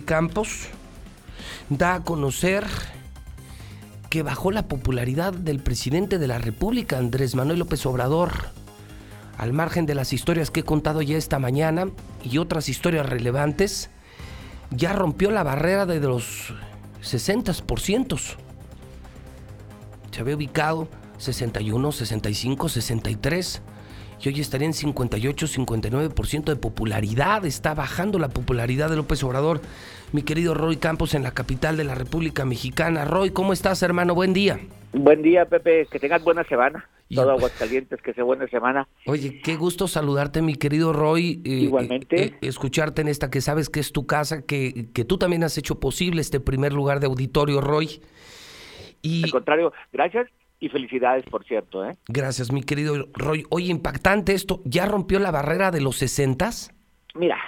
Campos da a conocer que bajó la popularidad del presidente de la República, Andrés Manuel López Obrador. Al margen de las historias que he contado ya esta mañana y otras historias relevantes, ya rompió la barrera de los 60%. Se había ubicado 61, 65, 63 y hoy estaría en 58, 59% de popularidad. Está bajando la popularidad de López Obrador. Mi querido Roy Campos en la capital de la República Mexicana. Roy, ¿cómo estás, hermano? Buen día. Buen día, Pepe. Que tengas buena semana. Todo Aguascalientes, que sea buena semana. Oye, qué gusto saludarte, mi querido Roy. Eh, Igualmente. Eh, escucharte en esta que sabes que es tu casa, que, que tú también has hecho posible este primer lugar de auditorio, Roy. Y... Al contrario, gracias y felicidades, por cierto. ¿eh? Gracias, mi querido Roy. Oye, impactante esto. ¿Ya rompió la barrera de los 60? Mira,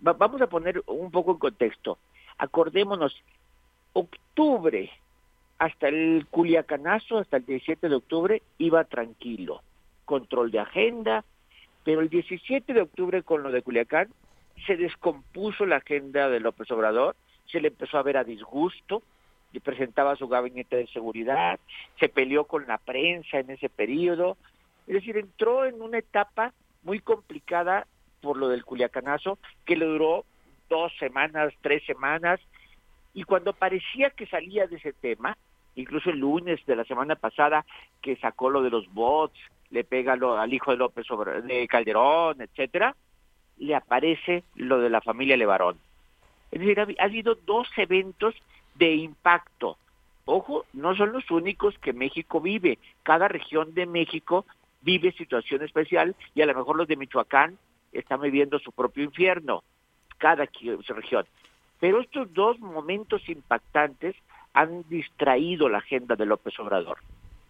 vamos a poner un poco en contexto. Acordémonos, octubre hasta el Culiacanazo, hasta el 17 de octubre, iba tranquilo. Control de agenda, pero el 17 de octubre con lo de Culiacán se descompuso la agenda de López Obrador, se le empezó a ver a disgusto, y presentaba su gabinete de seguridad, se peleó con la prensa en ese periodo, es decir, entró en una etapa muy complicada por lo del Culiacanazo, que le duró dos semanas, tres semanas, y cuando parecía que salía de ese tema, incluso el lunes de la semana pasada, que sacó lo de los bots, le pega lo, al hijo de López de Calderón, etcétera, le aparece lo de la familia Levarón. Es decir, ha habido dos eventos de impacto. Ojo, no son los únicos que México vive. Cada región de México vive situación especial y a lo mejor los de Michoacán están viviendo su propio infierno, cada región. Pero estos dos momentos impactantes han distraído la agenda de López Obrador.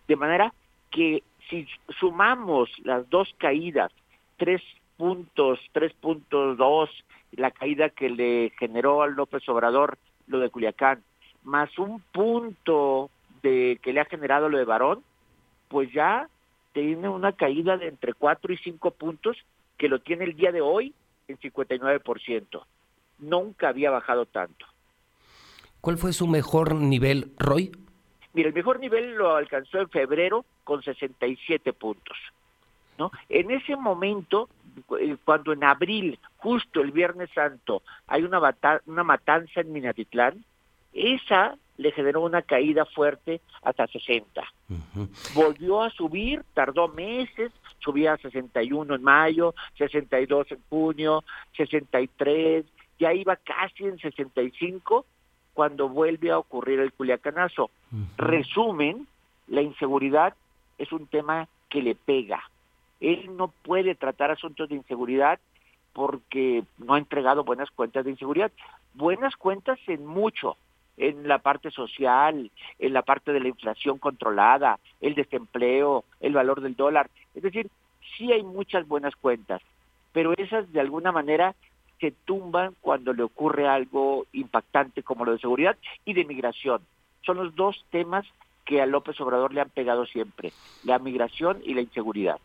De manera que si sumamos las dos caídas, tres puntos, tres puntos dos, la caída que le generó al López Obrador lo de Culiacán, más un punto de que le ha generado lo de varón, pues ya tiene una caída de entre 4 y 5 puntos que lo tiene el día de hoy en 59%. Nunca había bajado tanto. ¿Cuál fue su mejor nivel, Roy? Mira, el mejor nivel lo alcanzó en febrero con 67 puntos. ¿no? En ese momento, eh, cuando en abril, justo el Viernes Santo, hay una, una matanza en Minatitlán, esa le generó una caída fuerte hasta 60. Volvió a subir, tardó meses, subía a 61 en mayo, 62 en junio, 63, ya iba casi en 65 cuando vuelve a ocurrir el culiacanazo. Resumen, la inseguridad es un tema que le pega. Él no puede tratar asuntos de inseguridad porque no ha entregado buenas cuentas de inseguridad. Buenas cuentas en mucho, en la parte social, en la parte de la inflación controlada, el desempleo, el valor del dólar. Es decir, sí hay muchas buenas cuentas, pero esas de alguna manera se tumban cuando le ocurre algo impactante como lo de seguridad y de migración. Son los dos temas que a López Obrador le han pegado siempre, la migración y la inseguridad.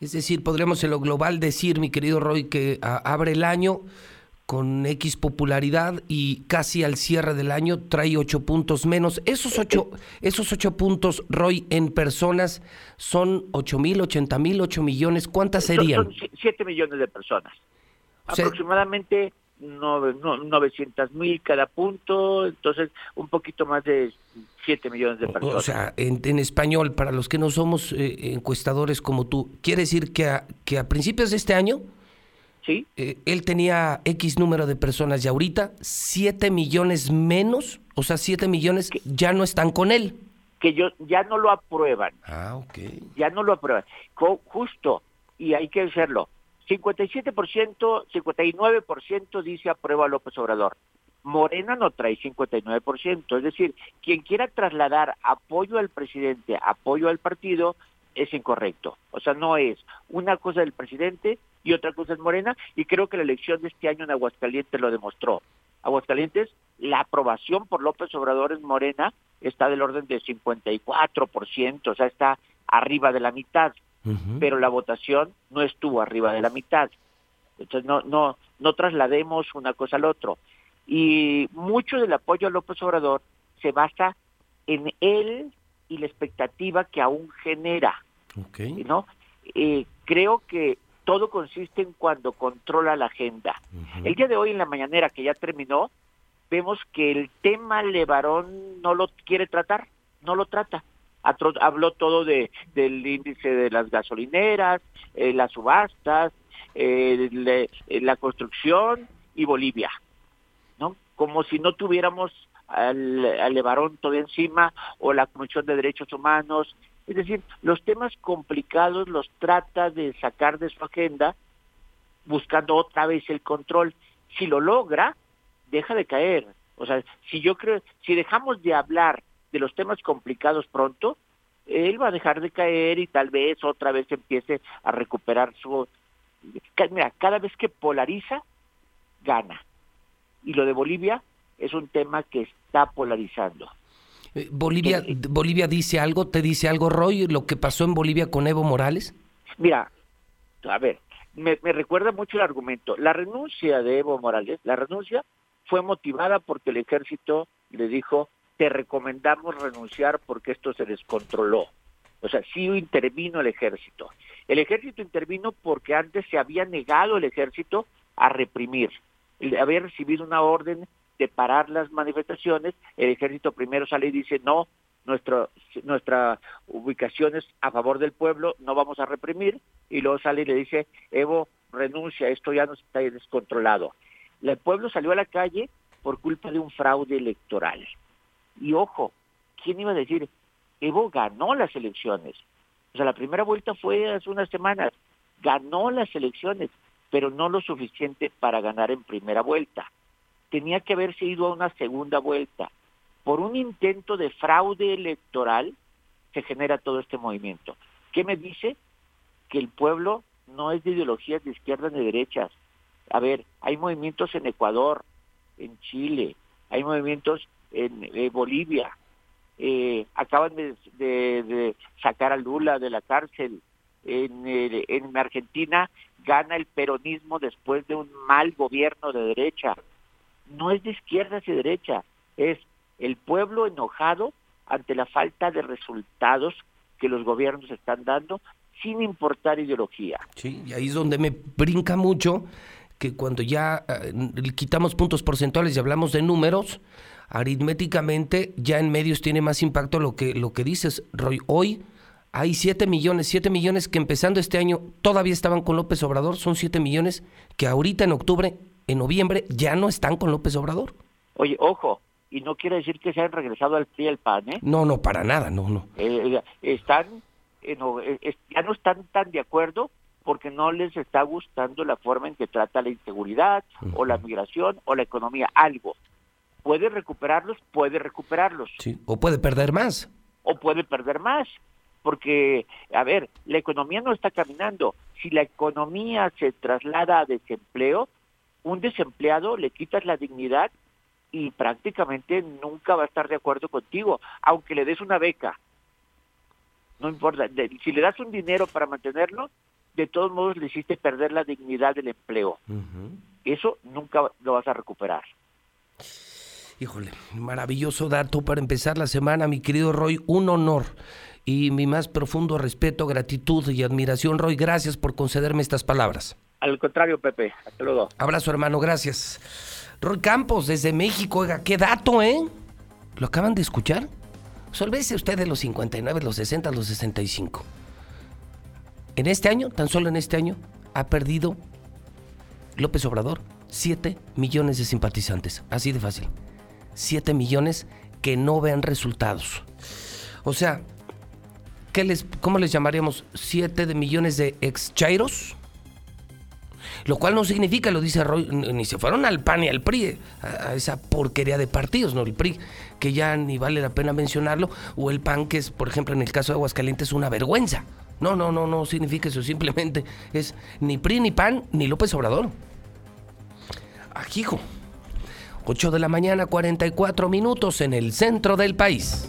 Es decir, podríamos en lo global decir, mi querido Roy, que abre el año con X popularidad y casi al cierre del año trae ocho puntos menos. Esos ocho, esos ocho puntos, Roy, en personas son ocho mil, ochenta mil, ocho millones. ¿Cuántas serían? Son, siete millones de personas. Aproximadamente novecientas mil cada punto, entonces un poquito más de siete millones de personas. O sea, en, español, para los que no somos eh, encuestadores como tú, ¿quiere decir que que a principios de este año eh, él tenía X número de personas y ahorita 7 millones menos, o sea, 7 millones que ya no están con él. Que yo, ya no lo aprueban. Ah, ok. Ya no lo aprueban. justo, y hay que hacerlo. 57%, 59% dice aprueba a López Obrador. Morena no trae 59%, es decir, quien quiera trasladar apoyo al presidente, apoyo al partido, es incorrecto. O sea, no es una cosa del presidente y otra cosa es Morena, y creo que la elección de este año en Aguascalientes lo demostró. Aguascalientes, la aprobación por López Obrador en Morena está del orden de 54%, o sea, está arriba de la mitad, pero la votación no estuvo arriba de la mitad. Entonces, no, no, no traslademos una cosa al otro. Y mucho del apoyo a López Obrador se basa en él y la expectativa que aún genera. ¿No? Eh, creo que todo consiste en cuando controla la agenda. El día de hoy en la mañanera que ya terminó, vemos que el tema Levarón no lo quiere tratar, no lo trata. Habló todo de, del índice de las gasolineras, eh, las subastas, eh, la construcción y Bolivia, ¿no? Como si no tuviéramos al, al Levarón todo encima o la Comisión de Derechos Humanos. Es decir, los temas complicados los trata de sacar de su agenda buscando otra vez el control. Si lo logra, deja de caer. O sea, si yo creo, si dejamos de hablar de los temas complicados pronto, él va a dejar de caer y tal vez otra vez empiece a recuperar su... Mira, cada vez que polariza, gana. Y lo de Bolivia es un tema que está polarizando. Eh, Bolivia, Bolivia dice algo, te dice algo, Roy, lo que pasó en Bolivia con Evo Morales. Mira, a ver, me, me recuerda mucho el argumento. La renuncia de Evo Morales, la renuncia fue motivada porque el ejército le dijo, te recomendamos renunciar porque esto se descontroló. O sea, sí intervino el ejército. El ejército intervino porque antes se había negado el ejército a reprimir. Había recibido una orden de parar las manifestaciones, el ejército primero sale y dice, no, nuestra, nuestra ubicación es a favor del pueblo, no vamos a reprimir, y luego sale y le dice, Evo, renuncia, esto ya no está descontrolado. El pueblo salió a la calle por culpa de un fraude electoral. Y ojo, ¿quién iba a decir? Evo ganó las elecciones. O sea, la primera vuelta fue hace unas semanas. Ganó las elecciones, pero no lo suficiente para ganar en primera vuelta. Tenía que haberse ido a una segunda vuelta. Por un intento de fraude electoral se genera todo este movimiento. ¿Qué me dice? Que el pueblo no es de ideologías de izquierda ni de derechas, a ver, hay movimientos en Ecuador, en Chile, hay movimientos en eh, Bolivia, eh, acaban de, sacar a Lula de la cárcel, en, en Argentina gana el peronismo después de un mal gobierno de derecha. No es de izquierda y derecha, es el pueblo enojado ante la falta de resultados que los gobiernos están dando sin importar ideología. Sí, y ahí es donde me brinca mucho que cuando ya eh, quitamos puntos porcentuales y hablamos de números, aritméticamente ya en medios tiene más impacto lo que, lo que dices, Roy. Hoy hay 7 millones, 7 millones que empezando este año todavía estaban con López Obrador, son 7 millones que ahorita en octubre, en noviembre, ya no están con López Obrador. Oye, ojo, y no quiere decir que se hayan regresado al PRI y al PAN, ¿eh? No, no, para nada, no, no. Eh, están, ya no están tan de acuerdo porque no les está gustando la forma en que trata la inseguridad o la migración o la economía, algo. ¿Puede recuperarlos? Puede recuperarlos. Sí, o puede perder más. O puede perder más, porque, a ver, la economía no está caminando. Si la economía se traslada a desempleo, un desempleado le quitas la dignidad y prácticamente nunca va a estar de acuerdo contigo, aunque le des una beca. No importa, si le das un dinero para mantenerlo, de todos modos le hiciste perder la dignidad del empleo. Eso nunca lo vas a recuperar. Híjole, maravilloso dato para empezar la semana, mi querido Roy, un honor y mi más profundo respeto, gratitud y admiración, Roy, gracias por concederme estas palabras. Al contrario, Pepe, hasta luego. Abrazo, hermano, gracias. Roy Campos, desde México, oiga, qué dato, ¿eh? ¿Lo acaban de escuchar? Solvese usted de los 59, los 60, los 65. En este año, tan solo en este año, ha perdido López Obrador 7 millones de simpatizantes. Así de fácil. 7 millones que no vean resultados. O sea, ¿qué les, ¿cómo les llamaríamos? ¿7 de millones de ex chairos? Lo cual no significa, lo dice Roy, ni se fueron al PAN y al PRI, a, esa porquería de partidos, ¿no? El PRI, que ya ni vale la pena mencionarlo, o el PAN, que es, por ejemplo, en el caso de Aguascalientes, una vergüenza. No, no, no, no significa eso. Simplemente es ni PRI, ni PAN, ni López Obrador. Ajijo. 8 de la mañana, 44 minutos en el centro del país.